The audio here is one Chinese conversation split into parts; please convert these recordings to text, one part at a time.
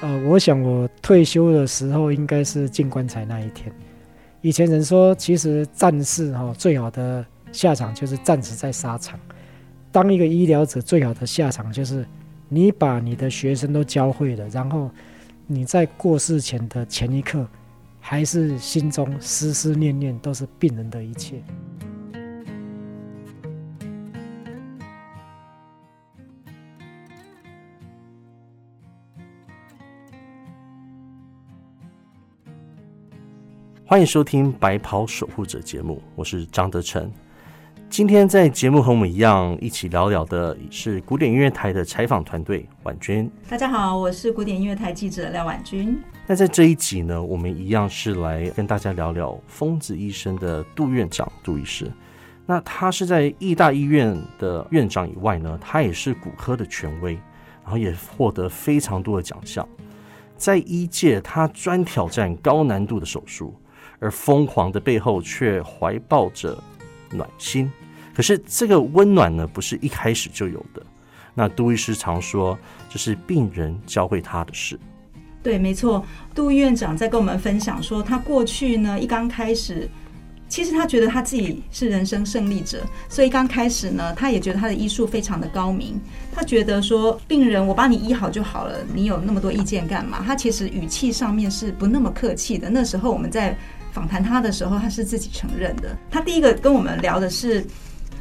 呃，我想我退休的时候应该是进棺材那一天。以前人说，其实战士哈最好的下场就是战死在沙场。当一个医疗者最好的下场就是你把你的学生都教会了，然后你在过世前的前一刻，还是心中思思念念都是病人的一切。欢迎收听《白袍守护者》节目，我是张德成。今天在节目和我们一样一起聊聊的是古典音乐台的采访团队婉君。大家好，我是古典音乐台记者廖婉君。那在这一集呢，我们一样是来跟大家聊聊疯子医生的杜院长杜医师。那他是在义大医院的院长以外呢，他也是骨科的权威，然后也获得非常多的奖项。在医界，他专挑战高难度的手术。而疯狂的背后却怀抱着暖心，可是这个温暖呢，不是一开始就有的。那杜医师常说，这是病人教会他的事。对，没错。杜院长在跟我们分享说，他过去呢，一刚开始。其实他觉得他自己是人生胜利者，所以刚开始呢，他也觉得他的医术非常的高明。他觉得说病人我把你医好就好了，你有那么多意见干嘛？他其实语气上面是不那么客气的。那时候我们在访谈他的时候，他是自己承认的。他第一个跟我们聊的是，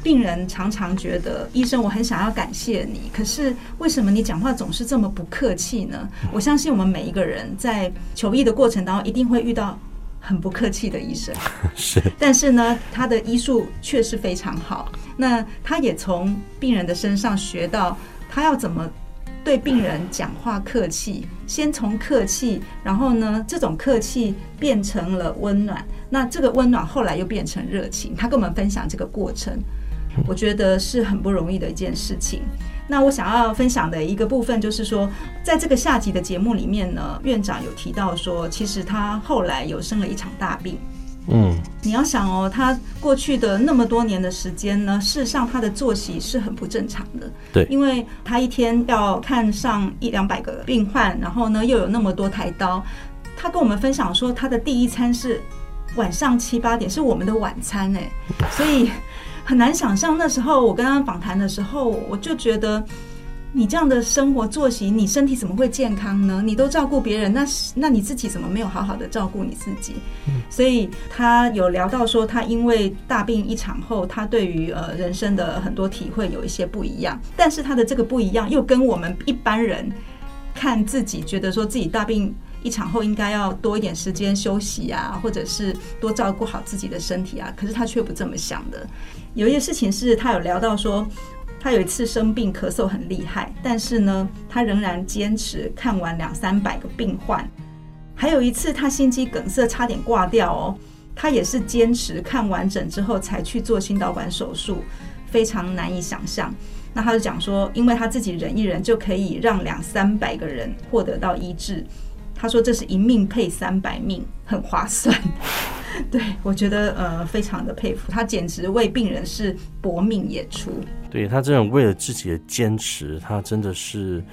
病人常常觉得医生我很想要感谢你，可是为什么你讲话总是这么不客气呢？我相信我们每一个人在求医的过程当中，一定会遇到。很不客气的医生 是，但是呢，他的医术确实非常好。那他也从病人的身上学到，他要怎么对病人讲话客气。先从客气，然后呢，这种客气变成了温暖。那这个温暖后来又变成热情。他跟我们分享这个过程，我觉得是很不容易的一件事情。那我想要分享的一个部分就是说，在这个下集的节目里面呢，院长有提到说，其实他后来有生了一场大病。嗯，你要想哦，他过去的那么多年的时间呢，事实上他的作息是很不正常的。对，因为他一天要看上一两百个病患，然后呢又有那么多台刀，他跟我们分享说，他的第一餐是晚上七八点，是我们的晚餐哎，所以。很难想象那时候我跟他访谈的时候，我就觉得你这样的生活作息，你身体怎么会健康呢？你都照顾别人，那那你自己怎么没有好好的照顾你自己？所以他有聊到说，他因为大病一场后，他对于呃人生的很多体会有一些不一样，但是他的这个不一样又跟我们一般人看自己觉得说自己大病。一场后应该要多一点时间休息啊，或者是多照顾好自己的身体啊。可是他却不这么想的。有一些事情是他有聊到说，他有一次生病咳嗽很厉害，但是呢，他仍然坚持看完两三百个病患。还有一次他心肌梗塞差点挂掉哦，他也是坚持看完整之后才去做心导管手术，非常难以想象。那他就讲说，因为他自己忍一忍就可以让两三百个人获得到医治。他说：“这是一命配三百命，很划算。”对我觉得呃非常的佩服，他简直为病人是搏命演出。对他这种为了自己的坚持，他真的是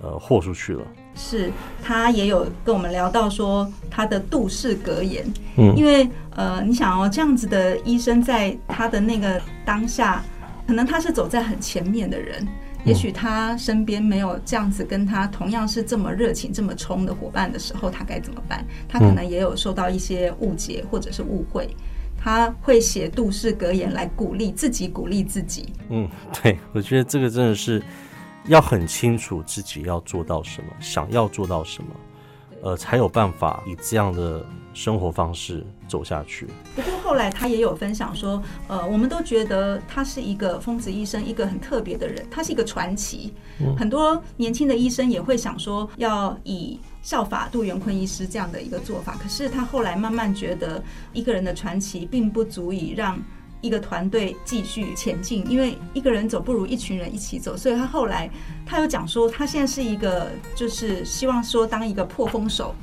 呃豁出去了。是他也有跟我们聊到说他的杜氏格言，嗯，因为呃你想哦这样子的医生在他的那个当下，可能他是走在很前面的人。也许他身边没有这样子跟他同样是这么热情、这么冲的伙伴的时候，他该怎么办？他可能也有受到一些误解或者是误会。他会写杜氏格言来鼓励自己，鼓励自己。嗯，对，我觉得这个真的是要很清楚自己要做到什么，想要做到什么，呃，才有办法以这样的。生活方式走下去。不过后来他也有分享说，呃，我们都觉得他是一个疯子医生，一个很特别的人，他是一个传奇。很多年轻的医生也会想说，要以效法杜元坤医师这样的一个做法。可是他后来慢慢觉得，一个人的传奇并不足以让一个团队继续前进，因为一个人走不如一群人一起走。所以他后来他有讲说，他现在是一个就是希望说当一个破风手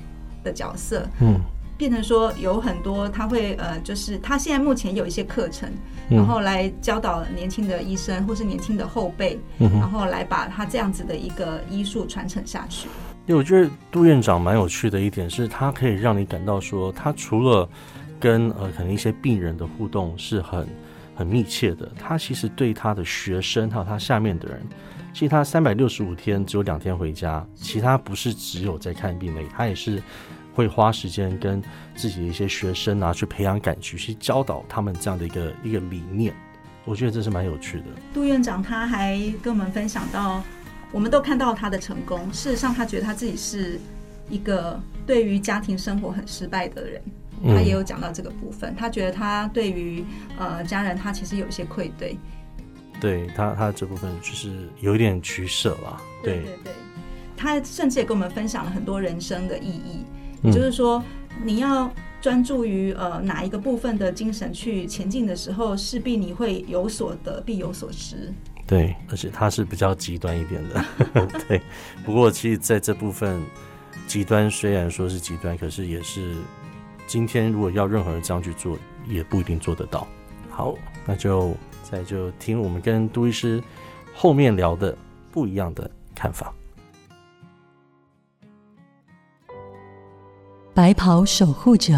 的角色。嗯。变成说有很多，他会呃，就是他现在目前有一些课程，然后来教导年轻的医生或是年轻的后辈，然后来把他这样子的一个医术传承下去。对，我觉得杜院长蛮有趣的一点是，他可以让你感到说，他除了跟呃可能一些病人的互动是很很密切的，他其实对他的学生还有他下面的人，其实他三百六十五天只有两天回家，其他不是只有在看病已，他也是会花时间跟自己的一些学生啊去培养感情，去教导他们这样的一个一个理念。我觉得这是蛮有趣的。杜院长他还跟我们分享到，我们都看到他的成功。事实上，他觉得他自己是一个对于家庭生活很失败的人。他也有讲到这个部分，他觉得他对于呃家人，他其实有一些愧对。对他，他这部分就是有一点取舍了。对对对，他甚至也跟我们分享了很多人生的意义，也就是说，你要。专注于呃哪一个部分的精神去前进的时候，势必你会有所得，必有所失。对，而且它是比较极端一点的。对，不过其实在这部分极端虽然说是极端，可是也是今天如果要任何人这样去做，也不一定做得到。好，那就再就听我们跟杜医师后面聊的不一样的看法。白袍守护者。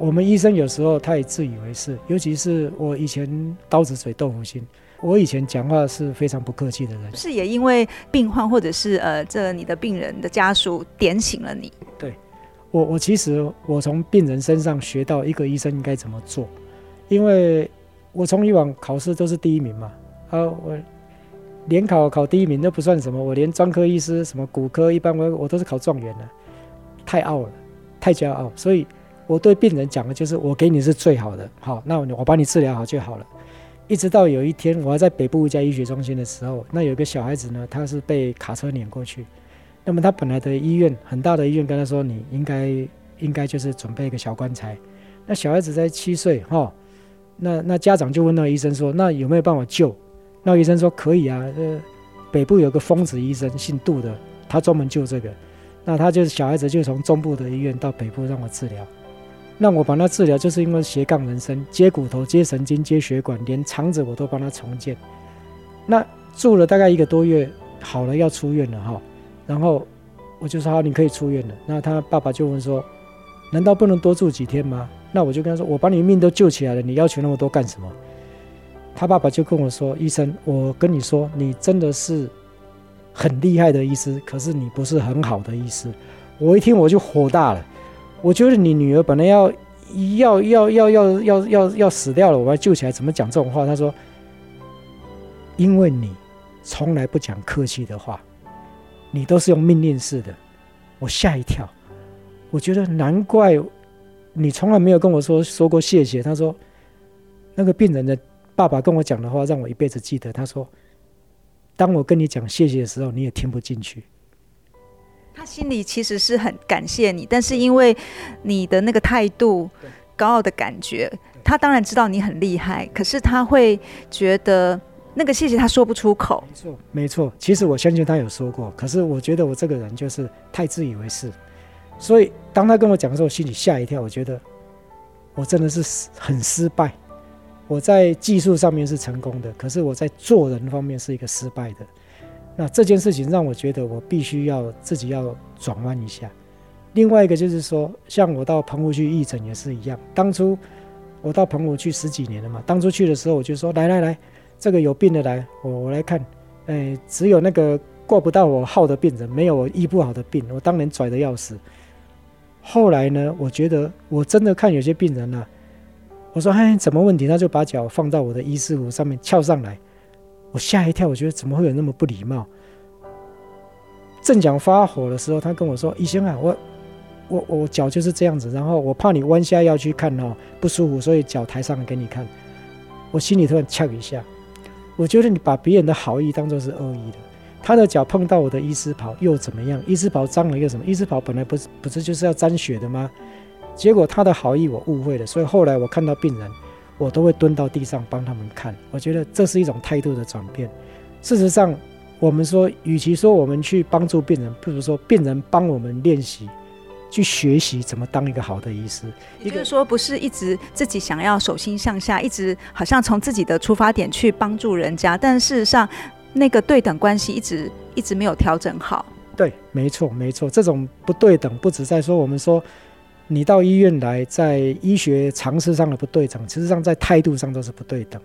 我们医生有时候他也自以为是，尤其是我以前刀子嘴豆腐心，我以前讲话是非常不客气的人。是也因为病患或者是呃这你的病人的家属点醒了你。对，我我其实我从病人身上学到一个医生应该怎么做，因为我从以往考试都是第一名嘛，啊我。联考考第一名都不算什么，我连专科医师、什么骨科，一般我我都是考状元的，太傲了，太骄傲。所以我对病人讲的就是，我给你是最好的，好，那我我把你治疗好就好了。一直到有一天，我还在北部一家医学中心的时候，那有一个小孩子呢，他是被卡车碾过去。那么他本来的医院很大的医院跟他说，你应该应该就是准备一个小棺材。那小孩子才七岁哈，那那家长就问那个医生说，那有没有办法救？那医生说可以啊，呃，北部有个疯子医生，姓杜的，他专门救这个。那他就是小孩子，就从中部的医院到北部让我治疗。那我帮他治疗，就是因为斜杠人生，接骨头、接神经、接血管，连肠子我都帮他重建。那住了大概一个多月，好了要出院了哈。然后我就说好，你可以出院了。那他爸爸就问说，难道不能多住几天吗？那我就跟他说，我把你命都救起来了，你要求那么多干什么？他爸爸就跟我说：“医生，我跟你说，你真的是很厉害的医师，可是你不是很好的医师。”我一听我就火大了，我觉得你女儿本来要要要要要要要要死掉了，我要救起来，怎么讲这种话？他说：“因为你从来不讲客气的话，你都是用命令式的。”我吓一跳，我觉得难怪你从来没有跟我说说过谢谢。他说：“那个病人的。”爸爸跟我讲的话让我一辈子记得。他说：“当我跟你讲谢谢的时候，你也听不进去。”他心里其实是很感谢你，但是因为你的那个态度、高傲的感觉，他当然知道你很厉害，可是他会觉得那个谢谢他说不出口。没错，没错。其实我相信他有说过，可是我觉得我这个人就是太自以为是，所以当他跟我讲的时候，我心里吓一跳。我觉得我真的是很失败。我在技术上面是成功的，可是我在做人方面是一个失败的。那这件事情让我觉得我必须要自己要转弯一下。另外一个就是说，像我到澎湖去义诊也是一样。当初我到澎湖去十几年了嘛，当初去的时候我就说来来来，这个有病的来，我我来看。哎，只有那个过不到我号的病人，没有我医不好的病。我当年拽的要死。后来呢，我觉得我真的看有些病人呢。我说：“哎，怎么问题？”他就把脚放到我的医师服上面翘上来，我吓一跳。我觉得怎么会有那么不礼貌？正讲发火的时候，他跟我说：“医生啊，我我我脚就是这样子，然后我怕你弯下腰去看哦，不舒服，所以脚抬上来给你看。”我心里突然呛一下，我觉得你把别人的好意当做是恶意的。他的脚碰到我的医师袍又怎么样？医师袍脏了又什么？医师袍本来不是不是就是要沾血的吗？结果他的好意我误会了，所以后来我看到病人，我都会蹲到地上帮他们看。我觉得这是一种态度的转变。事实上，我们说，与其说我们去帮助病人，不如说病人帮我们练习去学习怎么当一个好的医师。也就是说，不是一直自己想要手心向下，一直好像从自己的出发点去帮助人家，但事实上那个对等关系一直一直没有调整好。对，没错，没错，这种不对等不止在说我们说你到医院来，在医学常识上的不对等，实上在态度上都是不对等。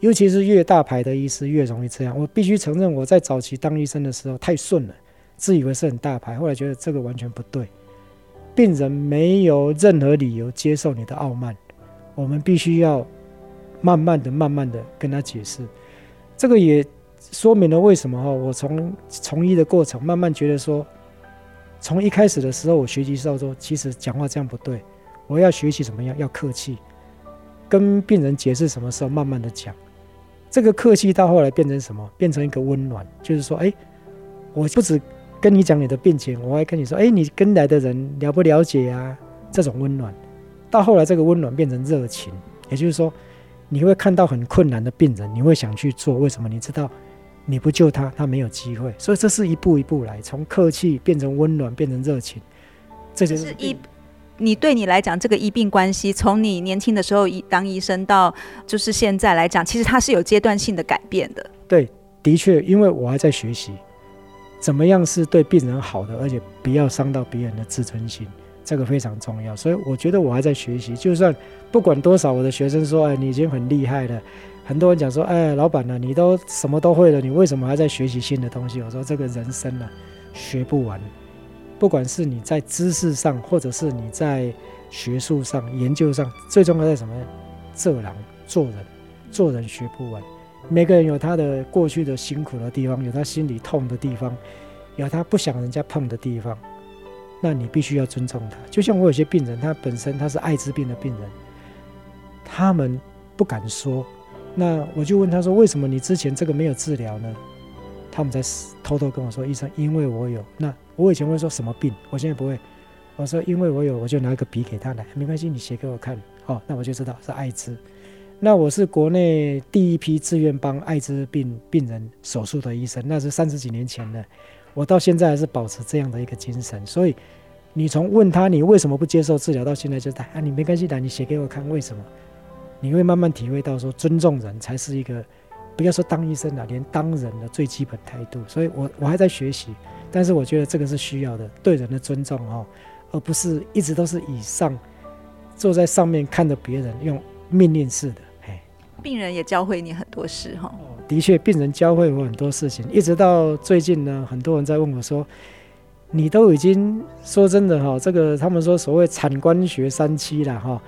尤其是越大牌的医师越容易这样。我必须承认，我在早期当医生的时候太顺了，自以为是很大牌，后来觉得这个完全不对。病人没有任何理由接受你的傲慢，我们必须要慢慢的、慢慢的跟他解释。这个也。说明了为什么哈？我从从医的过程慢慢觉得说，从一开始的时候我学习到说，其实讲话这样不对，我要学习怎么样？要客气，跟病人解释什么时候慢慢的讲。这个客气到后来变成什么？变成一个温暖，就是说，哎，我不止跟你讲你的病情，我还跟你说，哎，你跟来的人了不了解啊？这种温暖，到后来这个温暖变成热情，也就是说，你会看到很困难的病人，你会想去做，为什么？你知道？你不救他，他没有机会。所以这是一步一步来，从客气变成温暖，变成热情。这就是一，你对你来讲，这个医病关系，从你年轻的时候医当医生到就是现在来讲，其实它是有阶段性的改变的。对，的确，因为我还在学习，怎么样是对病人好的，而且不要伤到别人的自尊心，这个非常重要。所以我觉得我还在学习，就算不管多少，我的学生说：“哎，你已经很厉害了。”很多人讲说，哎，老板呢，你都什么都会了，你为什么还在学习新的东西？我说，这个人生呢，学不完。不管是你在知识上，或者是你在学术上、研究上，最重要在什么？做人，做人，做人学不完。每个人有他的过去的辛苦的地方，有他心里痛的地方，有他不想人家碰的地方。那你必须要尊重他。就像我有些病人，他本身他是艾滋病的病人，他们不敢说。那我就问他说：“为什么你之前这个没有治疗呢？”他们在偷偷跟我说：“医生，因为我有。”那我以前会说什么病，我现在不会。我说：“因为我有，我就拿个笔给他来，没关系，你写给我看。”哦，那我就知道是艾滋。那我是国内第一批自愿帮艾滋病病人手术的医生，那是三十几年前的。我到现在还是保持这样的一个精神。所以，你从问他你为什么不接受治疗，到现在就他啊，你没关系的，你写给我看为什么。你会慢慢体会到，说尊重人才是一个，不要说当医生了，连当人的最基本态度。所以，我我还在学习，但是我觉得这个是需要的，对人的尊重哦，而不是一直都是以上坐在上面看着别人用命令式的。哎，病人也教会你很多事哈。的确，病人教会我很多事情，一直到最近呢，很多人在问我说，你都已经说真的哈，这个他们说所谓产官学三期了哈。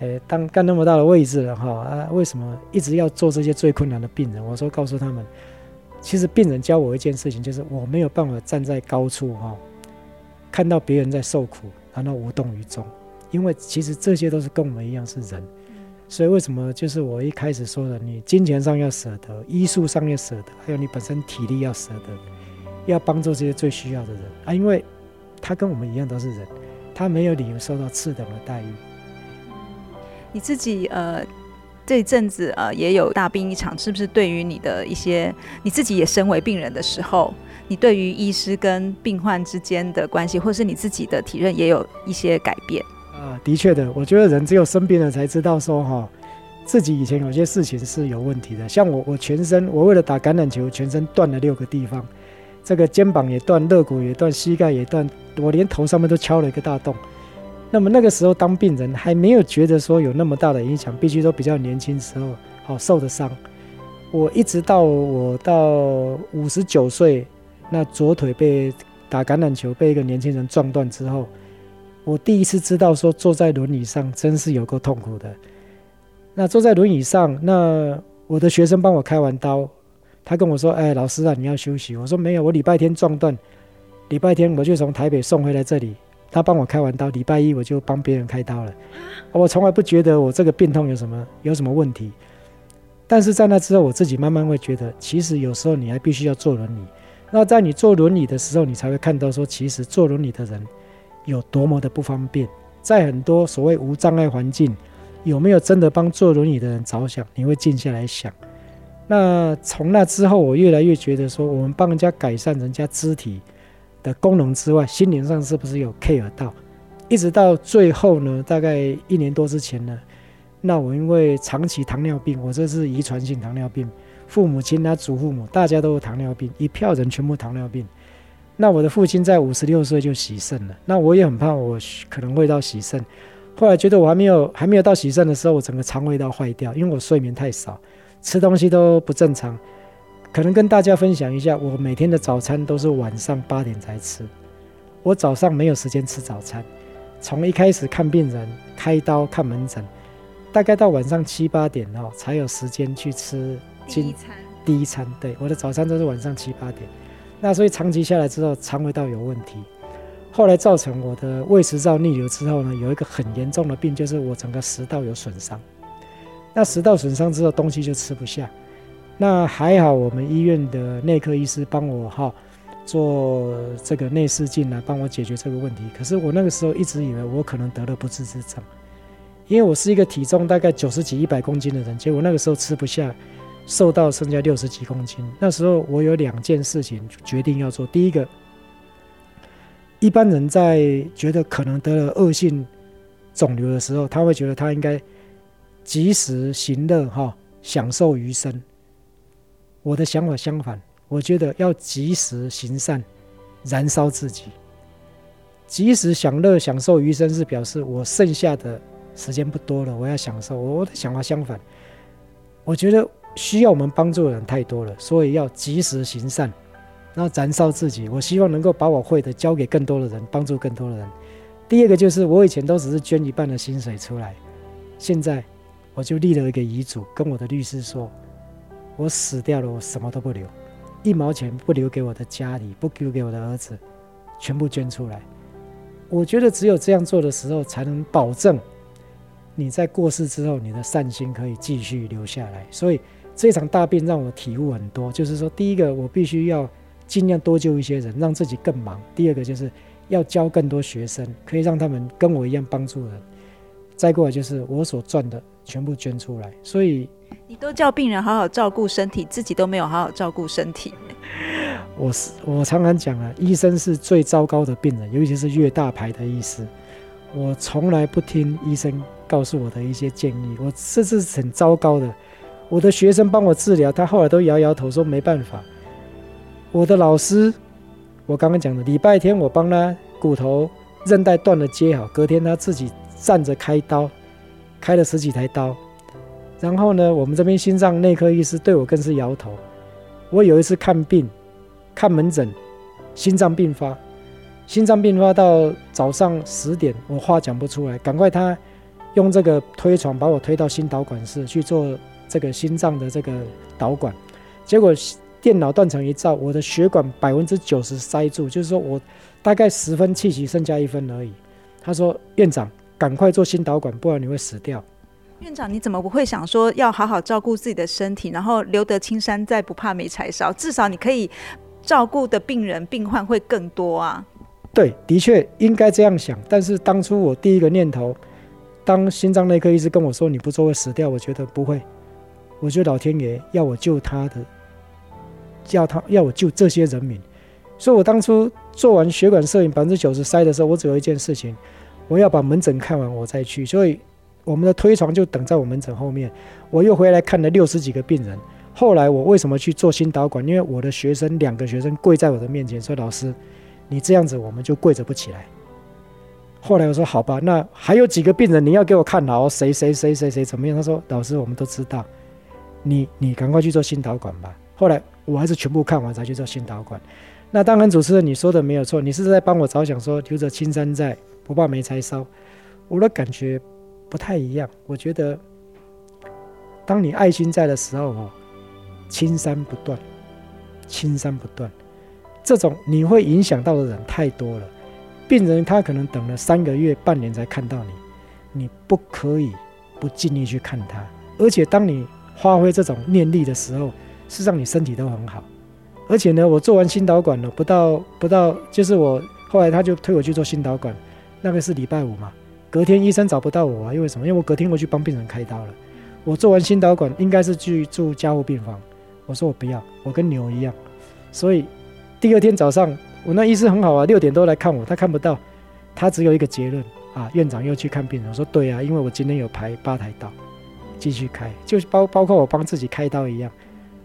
诶，当干那么大的位置了哈啊，为什么一直要做这些最困难的病人？我说告诉他们，其实病人教我一件事情，就是我没有办法站在高处哈，看到别人在受苦，然后无动于衷，因为其实这些都是跟我们一样是人，所以为什么就是我一开始说的，你金钱上要舍得，医术上要舍得，还有你本身体力要舍得，要帮助这些最需要的人啊，因为他跟我们一样都是人，他没有理由受到次等的待遇。你自己呃，这一阵子呃也有大病一场，是不是？对于你的一些，你自己也身为病人的时候，你对于医师跟病患之间的关系，或是你自己的体认，也有一些改变啊？的确的，我觉得人只有生病了才知道说哈，自己以前有些事情是有问题的。像我，我全身，我为了打橄榄球，全身断了六个地方，这个肩膀也断，肋骨也断，膝盖也断，我连头上面都敲了一个大洞。那么那个时候当病人还没有觉得说有那么大的影响，必须都比较年轻时候好受的伤。我一直到我到五十九岁，那左腿被打橄榄球被一个年轻人撞断之后，我第一次知道说坐在轮椅上真是有够痛苦的。那坐在轮椅上，那我的学生帮我开完刀，他跟我说：“哎，老师啊，你要休息。”我说：“没有，我礼拜天撞断，礼拜天我就从台北送回来这里。”他帮我开完刀，礼拜一我就帮别人开刀了。我从来不觉得我这个病痛有什么有什么问题，但是在那之后，我自己慢慢会觉得，其实有时候你还必须要坐轮椅。那在你坐轮椅的时候，你才会看到说，其实坐轮椅的人有多么的不方便。在很多所谓无障碍环境，有没有真的帮坐轮椅的人着想？你会静下来想。那从那之后，我越来越觉得说，我们帮人家改善人家肢体。的功能之外，心灵上是不是有 care 到？一直到最后呢，大概一年多之前呢，那我因为长期糖尿病，我这是遗传性糖尿病，父母亲啊、祖父母大家都有糖尿病，一票人全部糖尿病。那我的父亲在五十六岁就洗肾了，那我也很怕我可能会到洗肾。后来觉得我还没有还没有到洗肾的时候，我整个肠胃道坏掉，因为我睡眠太少，吃东西都不正常。可能跟大家分享一下，我每天的早餐都是晚上八点才吃，我早上没有时间吃早餐。从一开始看病人、开刀、看门诊，大概到晚上七八点哦，才有时间去吃第一餐。第一餐，对，我的早餐都是晚上七八点。那所以长期下来之后，肠胃道有问题。后来造成我的胃食道逆流之后呢，有一个很严重的病，就是我整个食道有损伤。那食道损伤之后，东西就吃不下。那还好，我们医院的内科医师帮我哈做这个内视镜来帮我解决这个问题。可是我那个时候一直以为我可能得了不治之症，因为我是一个体重大概九十几、一百公斤的人，结果那个时候吃不下，瘦到剩下六十几公斤。那时候我有两件事情决定要做，第一个。一般人在觉得可能得了恶性肿瘤的时候，他会觉得他应该及时行乐，哈，享受余生。我的想法相反，我觉得要及时行善，燃烧自己。及时享乐、享受余生，是表示我剩下的时间不多了，我要享受。我的想法相反，我觉得需要我们帮助的人太多了，所以要及时行善。然后燃烧自己，我希望能够把我会的交给更多的人，帮助更多的人。第二个就是我以前都只是捐一半的薪水出来，现在我就立了一个遗嘱，跟我的律师说，我死掉了，我什么都不留，一毛钱不留给我的家里，不留给我的儿子，全部捐出来。我觉得只有这样做的时候，才能保证你在过世之后，你的善心可以继续留下来。所以这场大病让我体悟很多，就是说，第一个我必须要。尽量多救一些人，让自己更忙。第二个就是要教更多学生，可以让他们跟我一样帮助人。再过来就是我所赚的全部捐出来。所以你都叫病人好好照顾身体，自己都没有好好照顾身体。我是我常常讲啊，医生是最糟糕的病人，尤其是越大牌的医师。我从来不听医生告诉我的一些建议，我这是很糟糕的。我的学生帮我治疗，他后来都摇摇头说没办法。我的老师，我刚刚讲的，礼拜天我帮他骨头韧带断了接好，隔天他自己站着开刀，开了十几台刀。然后呢，我们这边心脏内科医师对我更是摇头。我有一次看病，看门诊，心脏病发，心脏病发到早上十点，我话讲不出来，赶快他用这个推床把我推到心导管室去做这个心脏的这个导管，结果。电脑断层一照，我的血管百分之九十塞住，就是说我大概十分气息剩下一分而已。他说：“院长，赶快做心导管，不然你会死掉。”院长，你怎么不会想说要好好照顾自己的身体，然后留得青山在，不怕没柴烧？至少你可以照顾的病人病患会更多啊。对，的确应该这样想。但是当初我第一个念头，当心脏内科医师跟我说你不做会死掉，我觉得不会。我觉得老天爷要我救他的。叫他要我救这些人民，所以我当初做完血管摄影百分之九十塞的时候，我只有一件事情，我要把门诊看完我再去。所以我们的推床就等在我门诊后面。我又回来看了六十几个病人。后来我为什么去做心导管？因为我的学生两个学生跪在我的面前说：“老师，你这样子我们就跪着不起来。”后来我说：“好吧，那还有几个病人你要给我看好，谁谁谁谁谁怎么样？”他说：“老师，我们都知道，你你赶快去做心导管吧。”后来。我还是全部看完才去做心导管。那当然，主持人你说的没有错，你是在帮我着想，说留着青山在，不怕没柴烧。我的感觉不太一样。我觉得，当你爱心在的时候，哦，青山不断，青山不断。这种你会影响到的人太多了。病人他可能等了三个月、半年才看到你，你不可以不尽力去看他。而且，当你发挥这种念力的时候，是让你身体都很好，而且呢，我做完心导管了，不到不到，就是我后来他就推我去做心导管，那个是礼拜五嘛，隔天医生找不到我啊，因为什么？因为我隔天我去帮病人开刀了。我做完心导管应该是去住加护病房，我说我不要，我跟牛一样。所以第二天早上，我那医师很好啊，六点多来看我，他看不到，他只有一个结论啊，院长又去看病人，我说对啊，因为我今天有排八台刀，继续开，就是包包括我帮自己开刀一样。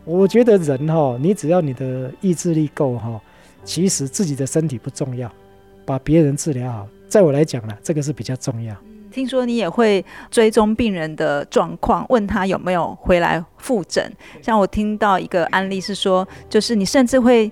我觉得人哈，你只要你的意志力够哈，其实自己的身体不重要，把别人治疗好，在我来讲呢，这个是比较重要。听说你也会追踪病人的状况，问他有没有回来复诊。像我听到一个案例是说，就是你甚至会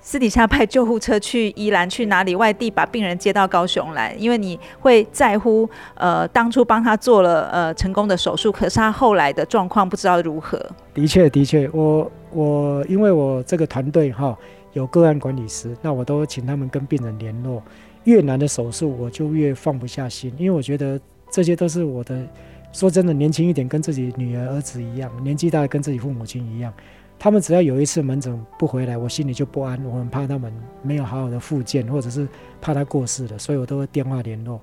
私底下派救护车去宜兰去哪里外地把病人接到高雄来，因为你会在乎呃当初帮他做了呃成功的手术，可是他后来的状况不知道如何。的确，的确，我我因为我这个团队哈有个案管理师，那我都请他们跟病人联络。越难的手术，我就越放不下心，因为我觉得这些都是我的。说真的，年轻一点跟自己女儿、儿子一样，年纪大跟自己父母亲一样。他们只要有一次门诊不回来，我心里就不安。我很怕他们没有好好的复健，或者是怕他过世了，所以我都会电话联络。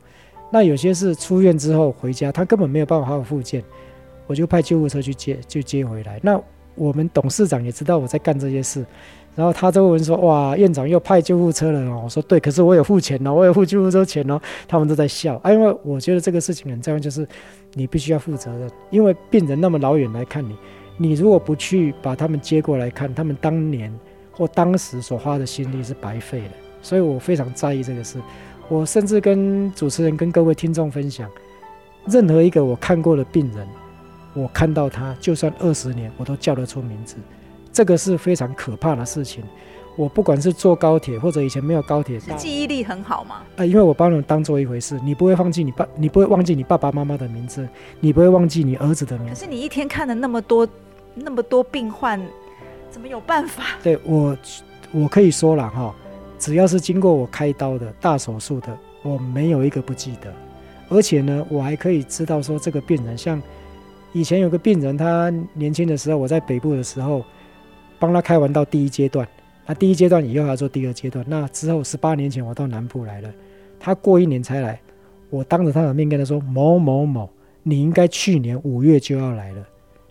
那有些是出院之后回家，他根本没有办法好好复健，我就派救护车去接，就接回来。那我们董事长也知道我在干这些事。然后他就问说：“哇，院长又派救护车了哦。”我说：“对，可是我有付钱哦，我有付救护车钱哦。”他们都在笑啊，因为我觉得这个事情很重要，就是你必须要负责任，因为病人那么老远来看你，你如果不去把他们接过来看，他们当年或当时所花的心力是白费的。所以我非常在意这个事。我甚至跟主持人、跟各位听众分享，任何一个我看过的病人，我看到他，就算二十年，我都叫得出名字。这个是非常可怕的事情。我不管是坐高铁或者以前没有高铁，记忆力很好吗？啊，因为我把你们当做一回事，你不会忘记你爸，你不会忘记你爸爸妈妈的名字，你不会忘记你儿子的名字。可是你一天看了那么多那么多病患，怎么有办法？对我，我可以说了哈，只要是经过我开刀的大手术的，我没有一个不记得。而且呢，我还可以知道说这个病人，像以前有个病人，他年轻的时候，我在北部的时候。帮他开完到第一阶段，那第一阶段以后要做第二阶段。那之后十八年前我到南部来了，他过一年才来，我当着他的面跟他说：“某某某，你应该去年五月就要来了。”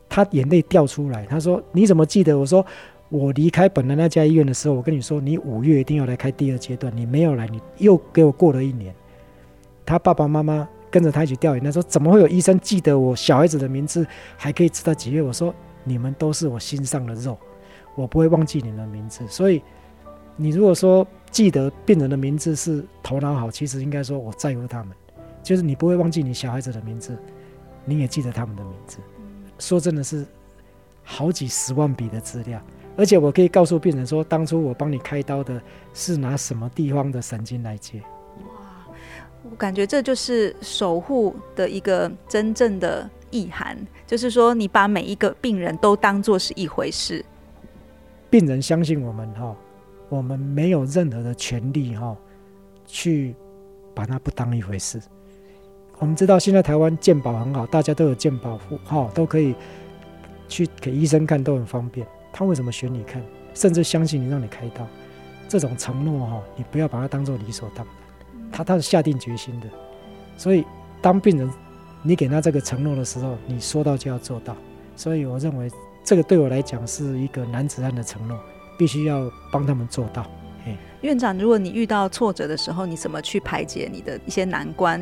他眼泪掉出来，他说：“你怎么记得？”我说：“我离开本来那家医院的时候，我跟你说，你五月一定要来开第二阶段，你没有来，你又给我过了一年。”他爸爸妈妈跟着他一起掉眼泪，说：“怎么会有医生记得我小孩子的名字，还可以知道几月？”我说：“你们都是我心上的肉。”我不会忘记你的名字，所以你如果说记得病人的名字是头脑好，其实应该说我在乎他们，就是你不会忘记你小孩子的名字，你也记得他们的名字。说真的是好几十万笔的资料，而且我可以告诉病人说，当初我帮你开刀的是拿什么地方的神经来接。哇，我感觉这就是守护的一个真正的意涵，就是说你把每一个病人都当做是一回事。病人相信我们哈，我们没有任何的权利哈，去把它不当一回事。我们知道现在台湾健保很好，大家都有健保户哈，都可以去给医生看，都很方便。他为什么选你看，甚至相信你让你开刀？这种承诺哈，你不要把它当做理所当然。他他是下定决心的，所以当病人你给他这个承诺的时候，你说到就要做到。所以我认为。这个对我来讲是一个男子汉的承诺，必须要帮他们做到。院长，如果你遇到挫折的时候，你怎么去排解你的一些难关？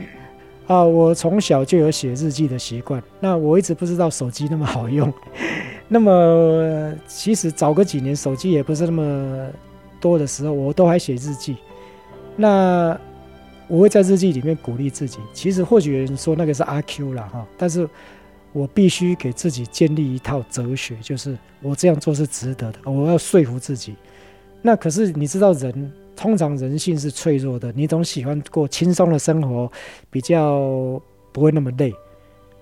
啊，我从小就有写日记的习惯。那我一直不知道手机那么好用。那么其实早个几年手机也不是那么多的时候，我都还写日记。那我会在日记里面鼓励自己。其实或许有人说那个是阿 Q 了哈，但是。我必须给自己建立一套哲学，就是我这样做是值得的。我要说服自己。那可是你知道，人通常人性是脆弱的，你总喜欢过轻松的生活，比较不会那么累。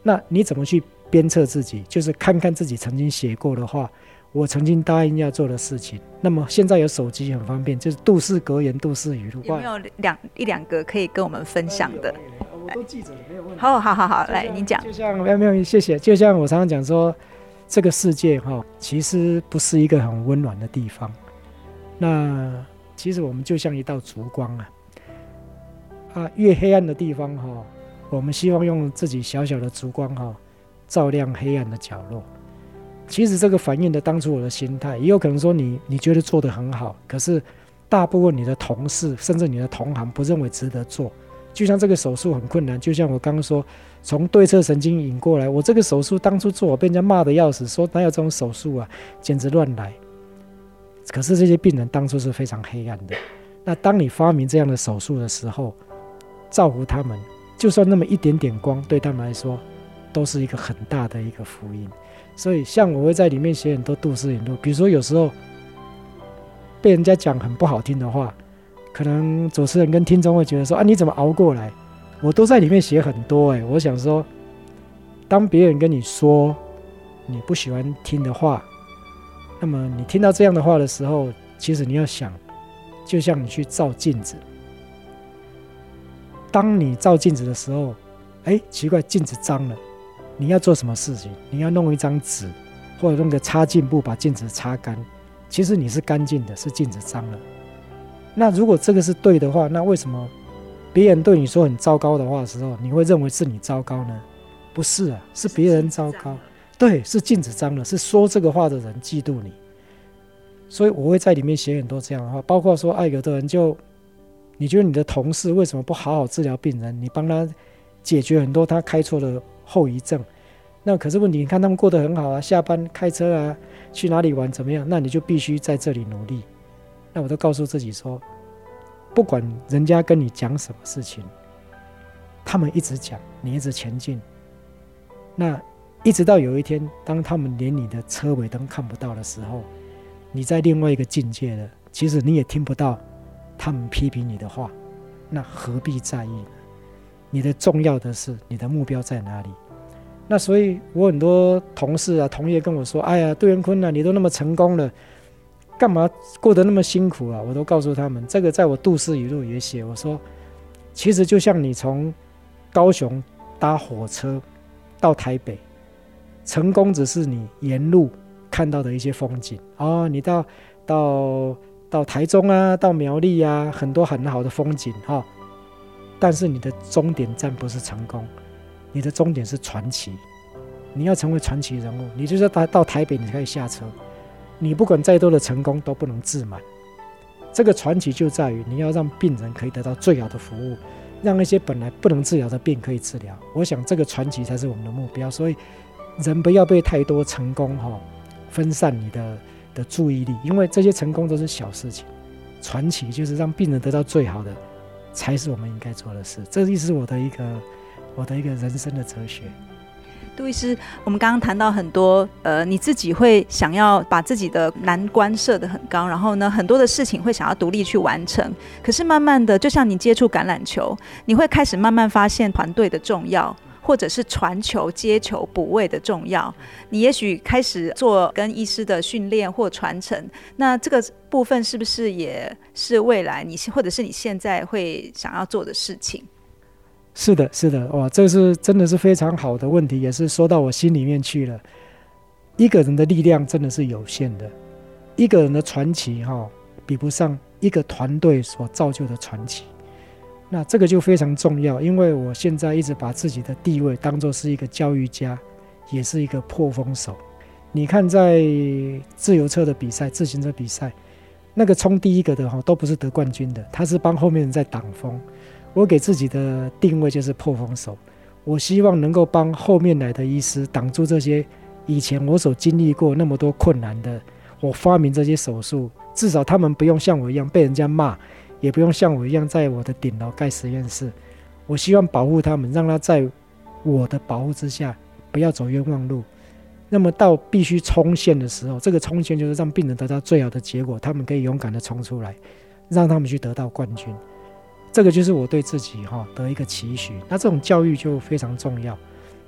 那你怎么去鞭策自己？就是看看自己曾经写过的话，我曾经答应要做的事情。那么现在有手机很方便，就是杜氏格言、杜氏语录。有没有两一两个可以跟我们分享的？都记者没有问题。好，好，好，好，来，你讲。就像没有没有，谢谢。就像我常常讲说，这个世界哈，其实不是一个很温暖的地方。那其实我们就像一道烛光啊，啊，越黑暗的地方哈，我们希望用自己小小的烛光哈，照亮黑暗的角落。其实这个反映的当初我的心态，也有可能说你你觉得做得很好，可是大部分你的同事甚至你的同行不认为值得做。就像这个手术很困难，就像我刚刚说，从对侧神经引过来，我这个手术当初做，我被人家骂的要死，说哪有这种手术啊，简直乱来。可是这些病人当初是非常黑暗的。那当你发明这样的手术的时候，造福他们，就算那么一点点光，对他们来说，都是一个很大的一个福音。所以，像我会在里面写很多杜氏引路，比如说有时候被人家讲很不好听的话。可能主持人跟听众会觉得说啊，你怎么熬过来？我都在里面写很多哎。我想说，当别人跟你说你不喜欢听的话，那么你听到这样的话的时候，其实你要想，就像你去照镜子。当你照镜子的时候，哎，奇怪，镜子脏了，你要做什么事情？你要弄一张纸，或者弄个擦镜布把镜子擦干。其实你是干净的，是镜子脏了。那如果这个是对的话，那为什么别人对你说很糟糕的话的时候，你会认为是你糟糕呢？不是啊，是别人糟糕。对，是镜子脏了，是说这个话的人嫉妒你。所以我会在里面写很多这样的话，包括说，哎，有的人就你觉得你的同事为什么不好好治疗病人？你帮他解决很多他开错的后遗症。那可是问题，你看他们过得很好啊，下班开车啊，去哪里玩怎么样？那你就必须在这里努力。那我都告诉自己说，不管人家跟你讲什么事情，他们一直讲，你一直前进。那一直到有一天，当他们连你的车尾灯看不到的时候，你在另外一个境界了。其实你也听不到他们批评你的话，那何必在意呢？你的重要的是你的目标在哪里？那所以，我很多同事啊、同业跟我说：“哎呀，杜元坤啊，你都那么成功了。”干嘛过得那么辛苦啊？我都告诉他们，这个在我《杜氏语录》也写。我说，其实就像你从高雄搭火车到台北，成功只是你沿路看到的一些风景哦。你到到到台中啊，到苗栗啊，很多很好的风景哈。但是你的终点站不是成功，你的终点是传奇。你要成为传奇人物，你就是到到台北，你可以下车。你不管再多的成功都不能自满，这个传奇就在于你要让病人可以得到最好的服务，让那些本来不能治疗的病可以治疗。我想这个传奇才是我们的目标。所以人不要被太多成功哈分散你的的注意力，因为这些成功都是小事情，传奇就是让病人得到最好的，才是我们应该做的事。这是我的一个我的一个人生的哲学。杜医师，我们刚刚谈到很多，呃，你自己会想要把自己的难关设得很高，然后呢，很多的事情会想要独立去完成。可是慢慢的，就像你接触橄榄球，你会开始慢慢发现团队的重要，或者是传球、接球、补位的重要。你也许开始做跟医师的训练或传承，那这个部分是不是也是未来你或者是你现在会想要做的事情？是的，是的，哇，这是真的是非常好的问题，也是说到我心里面去了。一个人的力量真的是有限的，一个人的传奇哈，比不上一个团队所造就的传奇。那这个就非常重要，因为我现在一直把自己的地位当做是一个教育家，也是一个破风手。你看，在自由车的比赛、自行车比赛，那个冲第一个的哈，都不是得冠军的，他是帮后面人在挡风。我给自己的定位就是破风手，我希望能够帮后面来的医师挡住这些以前我所经历过那么多困难的。我发明这些手术，至少他们不用像我一样被人家骂，也不用像我一样在我的顶楼盖实验室。我希望保护他们，让他在我的保护之下不要走冤枉路。那么到必须冲线的时候，这个冲线就是让病人得到最好的结果，他们可以勇敢的冲出来，让他们去得到冠军。这个就是我对自己哈的一个期许，那这种教育就非常重要。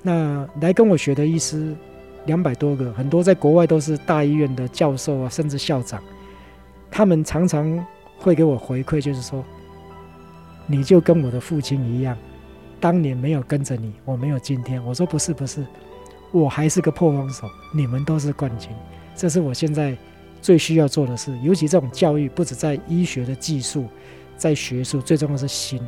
那来跟我学的医师两百多个，很多在国外都是大医院的教授啊，甚至校长，他们常常会给我回馈，就是说，你就跟我的父亲一样，当年没有跟着你，我没有今天。我说不是不是，我还是个破风手，你们都是冠军。这是我现在最需要做的事，尤其这种教育，不止在医学的技术。在学术最重要是心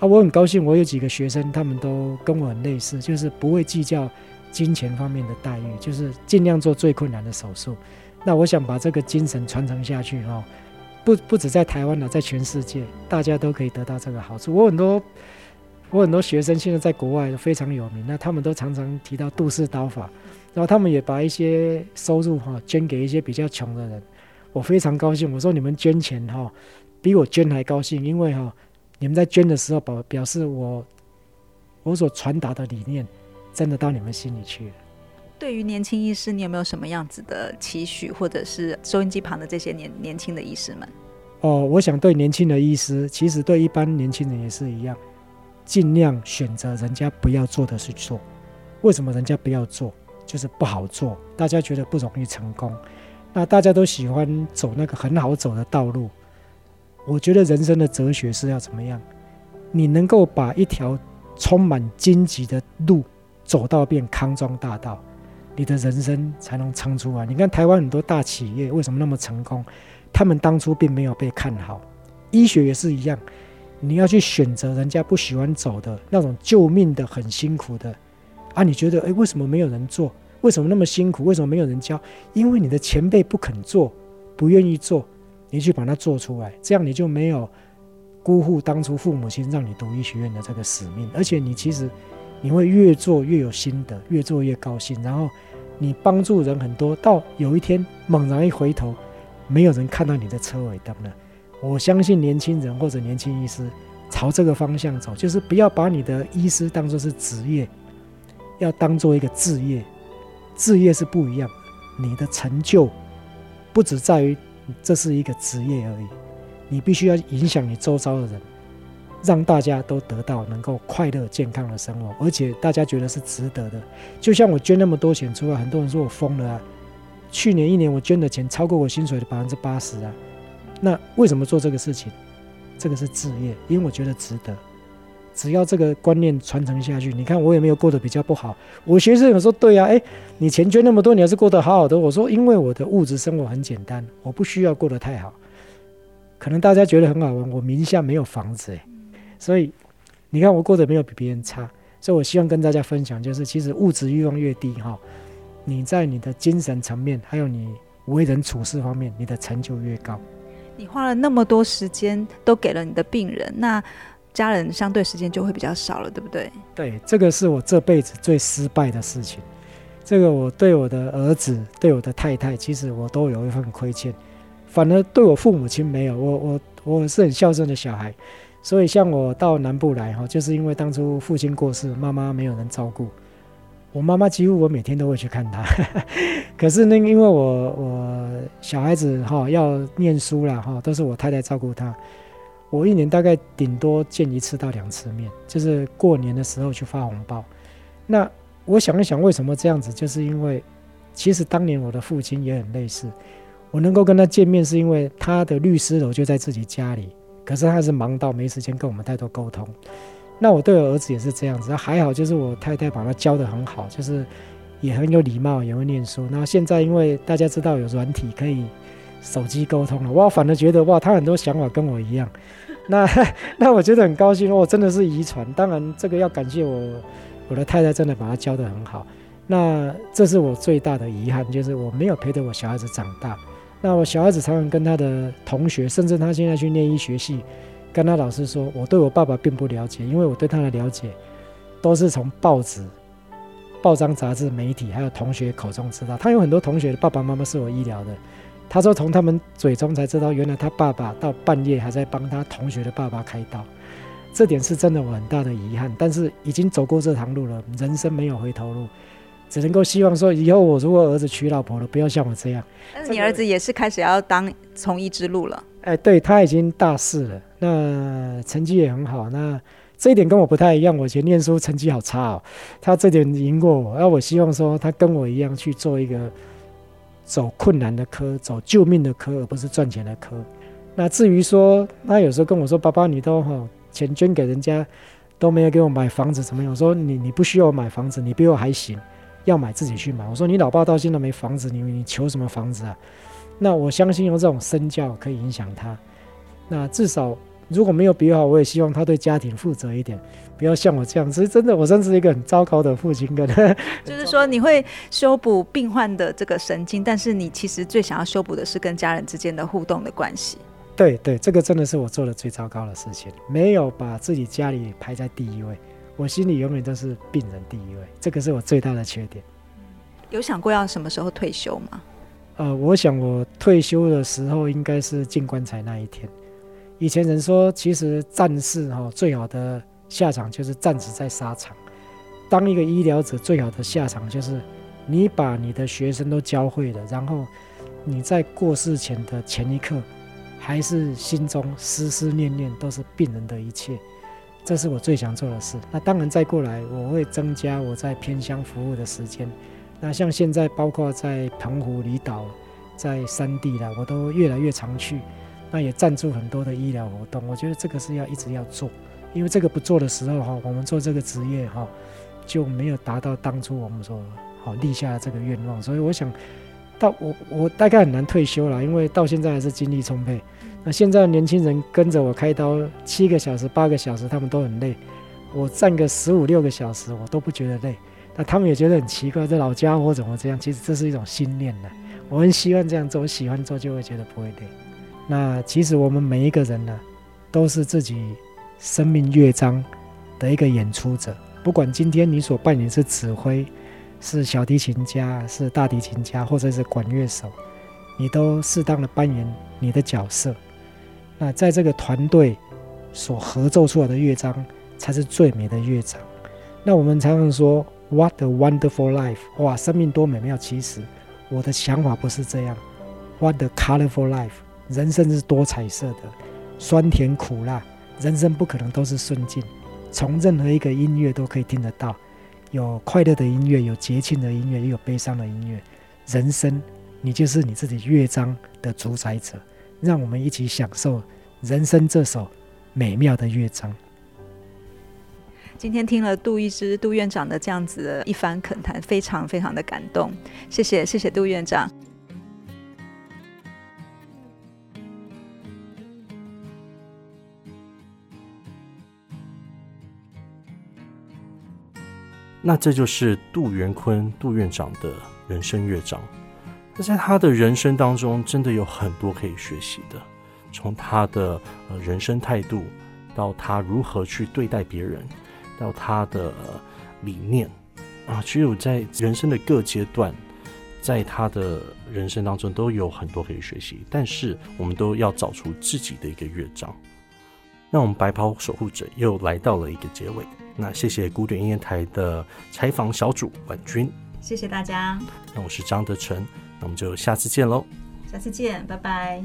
啊！我很高兴，我有几个学生，他们都跟我很类似，就是不会计较金钱方面的待遇，就是尽量做最困难的手术。那我想把这个精神传承下去哈，不不止在台湾了，在全世界，大家都可以得到这个好处。我很多我很多学生现在在国外非常有名，那他们都常常提到杜氏刀法，然后他们也把一些收入哈捐给一些比较穷的人，我非常高兴。我说你们捐钱哈，比我捐还高兴，因为哈你们在捐的时候表表示我我所传达的理念真的到你们心里去了。对于年轻医师，你有没有什么样子的期许，或者是收音机旁的这些年年轻的医师们？哦，我想对年轻的医师，其实对一般年轻人也是一样。尽量选择人家不要做的去做，为什么人家不要做？就是不好做，大家觉得不容易成功。那大家都喜欢走那个很好走的道路。我觉得人生的哲学是要怎么样？你能够把一条充满荆棘的路走到变康庄大道，你的人生才能撑出来。你看台湾很多大企业为什么那么成功？他们当初并没有被看好。医学也是一样。你要去选择人家不喜欢走的那种救命的很辛苦的啊？你觉得诶，为什么没有人做？为什么那么辛苦？为什么没有人教？因为你的前辈不肯做，不愿意做，你去把它做出来，这样你就没有辜负当初父母亲让你读医学院的这个使命。而且你其实你会越做越有心得，越做越高兴。然后你帮助人很多，到有一天猛然一回头，没有人看到你的车尾灯了。我相信年轻人或者年轻医师朝这个方向走，就是不要把你的医师当做是职业，要当做一个置业。置业是不一样，你的成就不只在于这是一个职业而已，你必须要影响你周遭的人，让大家都得到能够快乐健康的生活，而且大家觉得是值得的。就像我捐那么多钱出来，很多人说我疯了啊！去年一年我捐的钱超过我薪水的百分之八十啊！那为什么做这个事情？这个是置业，因为我觉得值得。只要这个观念传承下去，你看我也没有过得比较不好。我学生有说：“对呀，哎，你钱捐那么多，你还是过得好好的。”我说：“因为我的物质生活很简单，我不需要过得太好。可能大家觉得很好玩，我名下没有房子，哎，所以你看我过得没有比别人差。所以我希望跟大家分享，就是其实物质欲望越低，哈，你在你的精神层面，还有你为人处事方面，你的成就越高。你花了那么多时间都给了你的病人，那家人相对时间就会比较少了，对不对？对，这个是我这辈子最失败的事情。这个我对我的儿子、对我的太太，其实我都有一份亏欠，反而对我父母亲没有。我我我是很孝顺的小孩，所以像我到南部来哈，就是因为当初父亲过世，妈妈没有人照顾。我妈妈几乎我每天都会去看她，可是那因为我我小孩子哈要念书了哈，都是我太太照顾他。我一年大概顶多见一次到两次面，就是过年的时候去发红包。那我想一想，为什么这样子？就是因为其实当年我的父亲也很类似，我能够跟他见面，是因为他的律师楼就在自己家里，可是他是忙到没时间跟我们太多沟通。那我对我儿子也是这样子，还好，就是我太太把他教得很好，就是也很有礼貌，也会念书。那现在因为大家知道有软体可以手机沟通了，我反而觉得哇，他很多想法跟我一样。那 那我觉得很高兴，哦，真的是遗传。当然这个要感谢我我的太太，真的把他教得很好。那这是我最大的遗憾，就是我没有陪着我小孩子长大。那我小孩子常常跟他的同学，甚至他现在去念医学系。跟他老师说，我对我爸爸并不了解，因为我对他的了解都是从报纸、报章、杂志、媒体还有同学口中知道。他有很多同学的爸爸妈妈是我医疗的，他说从他们嘴中才知道，原来他爸爸到半夜还在帮他同学的爸爸开刀。这点是真的我很大的遗憾，但是已经走过这趟路了，人生没有回头路，只能够希望说以后我如果儿子娶老婆了，不要像我这样。但是你儿子也是开始要当从医之路了。哎，对他已经大四了，那成绩也很好。那这一点跟我不太一样，我以前念书成绩好差哦。他这点赢过我，那我希望说他跟我一样去做一个走困难的科，走救命的科，而不是赚钱的科。那至于说他有时候跟我说：“爸爸，你都哈钱捐给人家，都没有给我买房子，怎么样？”我说：“你你不需要买房子，你比我还行，要买自己去买。”我说：“你老爸到现在没房子，你你求什么房子啊？”那我相信用这种身教可以影响他。那至少如果没有比较好，我也希望他对家庭负责一点，不要像我这样。其实真的，我真是一个很糟糕的父亲。跟 就是说，你会修补病患的这个神经，但是你其实最想要修补的是跟家人之间的互动的关系。对对，这个真的是我做的最糟糕的事情，没有把自己家里排在第一位，我心里永远都是病人第一位，这个是我最大的缺点。有想过要什么时候退休吗？呃，我想我退休的时候应该是进棺材那一天。以前人说，其实战士哈最好的下场就是战死在沙场。当一个医疗者最好的下场就是你把你的学生都教会了，然后你在过世前的前一刻，还是心中思思念念都是病人的一切。这是我最想做的事。那当然再过来，我会增加我在偏乡服务的时间。那像现在，包括在澎湖离岛、在山地啦，我都越来越常去。那也赞助很多的医疗活动，我觉得这个是要一直要做，因为这个不做的时候哈，我们做这个职业哈就没有达到当初我们所好立下的这个愿望。所以我想到我我大概很难退休了，因为到现在还是精力充沛。那现在年轻人跟着我开刀七个小时、八个小时，他们都很累，我站个十五六个小时，我都不觉得累。那他们也觉得很奇怪，这老家伙怎么这样？其实这是一种信念呢。我很希望这样做，我喜欢做，就会觉得不会累。那其实我们每一个人呢，都是自己生命乐章的一个演出者。不管今天你所扮演是指挥，是小提琴家，是大提琴家，或者是管乐手，你都适当的扮演你的角色。那在这个团队所合奏出来的乐章，才是最美的乐章。那我们常常说。What a wonderful life！哇，生命多美妙！其实我的想法不是这样。What a colorful life！人生是多彩色的，酸甜苦辣，人生不可能都是顺境。从任何一个音乐都可以听得到，有快乐的音乐，有节庆的音乐，也有悲伤的音乐。人生，你就是你自己乐章的主宰者。让我们一起享受人生这首美妙的乐章。今天听了杜医师、杜院长的这样子的一番恳谈，非常非常的感动。谢谢，谢谢杜院长。那这就是杜元坤杜院长的人生乐章。那在他的人生当中，真的有很多可以学习的，从他的呃人生态度，到他如何去对待别人。到他的理念啊，其实我在人生的各阶段，在他的人生当中都有很多可以学习，但是我们都要找出自己的一个乐章。那我们白袍守护者又来到了一个结尾，那谢谢古典音乐台的采访小组婉君，谢谢大家。那我是张德成，我们就下次见喽，下次见，拜拜。